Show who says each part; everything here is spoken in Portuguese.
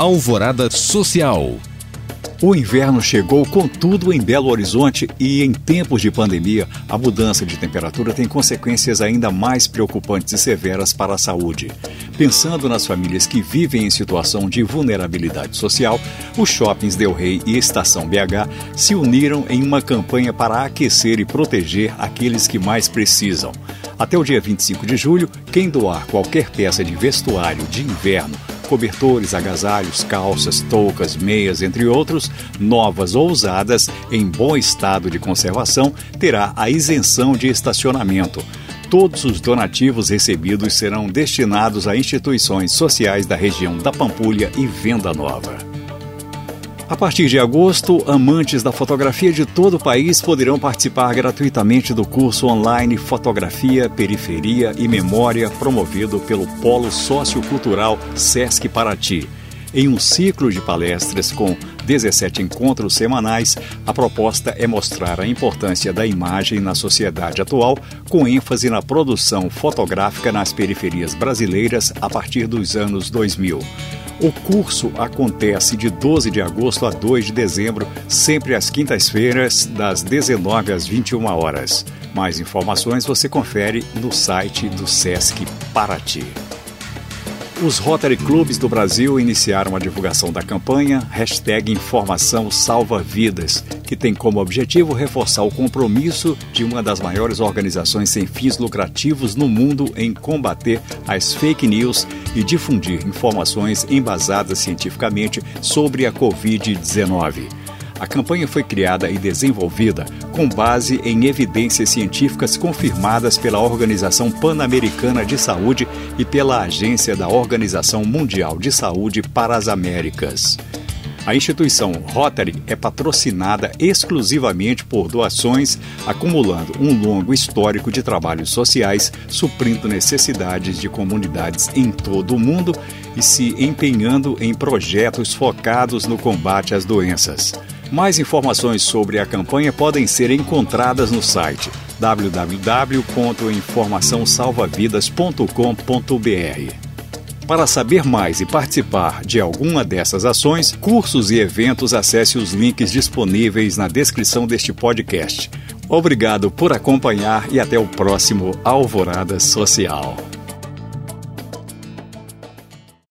Speaker 1: Alvorada Social.
Speaker 2: O inverno chegou com tudo em Belo Horizonte e, em tempos de pandemia, a mudança de temperatura tem consequências ainda mais preocupantes e severas para a saúde. Pensando nas famílias que vivem em situação de vulnerabilidade social, os shoppings Del Rey e Estação BH se uniram em uma campanha para aquecer e proteger aqueles que mais precisam. Até o dia 25 de julho, quem doar qualquer peça de vestuário de inverno cobertores, agasalhos, calças, toucas, meias, entre outros, novas ou usadas, em bom estado de conservação, terá a isenção de estacionamento. Todos os donativos recebidos serão destinados a instituições sociais da região da Pampulha e Venda Nova. A partir de agosto, amantes da fotografia de todo o país poderão participar gratuitamente do curso online Fotografia, Periferia e Memória promovido pelo Polo Sociocultural Sesc Paraty. Em um ciclo de palestras com 17 encontros semanais, a proposta é mostrar a importância da imagem na sociedade atual, com ênfase na produção fotográfica nas periferias brasileiras a partir dos anos 2000. O curso acontece de 12 de agosto a 2 de dezembro, sempre às quintas-feiras, das 19 às 21 horas. Mais informações você confere no site do SESC Paraty. Os Rotary Clubes do Brasil iniciaram a divulgação da campanha hashtag Informação Salva Vidas, que tem como objetivo reforçar o compromisso de uma das maiores organizações sem fins lucrativos no mundo em combater as fake news e difundir informações embasadas cientificamente sobre a Covid-19. A campanha foi criada e desenvolvida com base em evidências científicas confirmadas pela Organização Pan-Americana de Saúde e pela Agência da Organização Mundial de Saúde para as Américas. A instituição Rotary é patrocinada exclusivamente por doações, acumulando um longo histórico de trabalhos sociais, suprindo necessidades de comunidades em todo o mundo e se empenhando em projetos focados no combate às doenças. Mais informações sobre a campanha podem ser encontradas no site www.informaçãosalvavidas.com.br. Para saber mais e participar de alguma dessas ações, cursos e eventos, acesse os links disponíveis na descrição deste podcast. Obrigado por acompanhar e até o próximo Alvorada Social.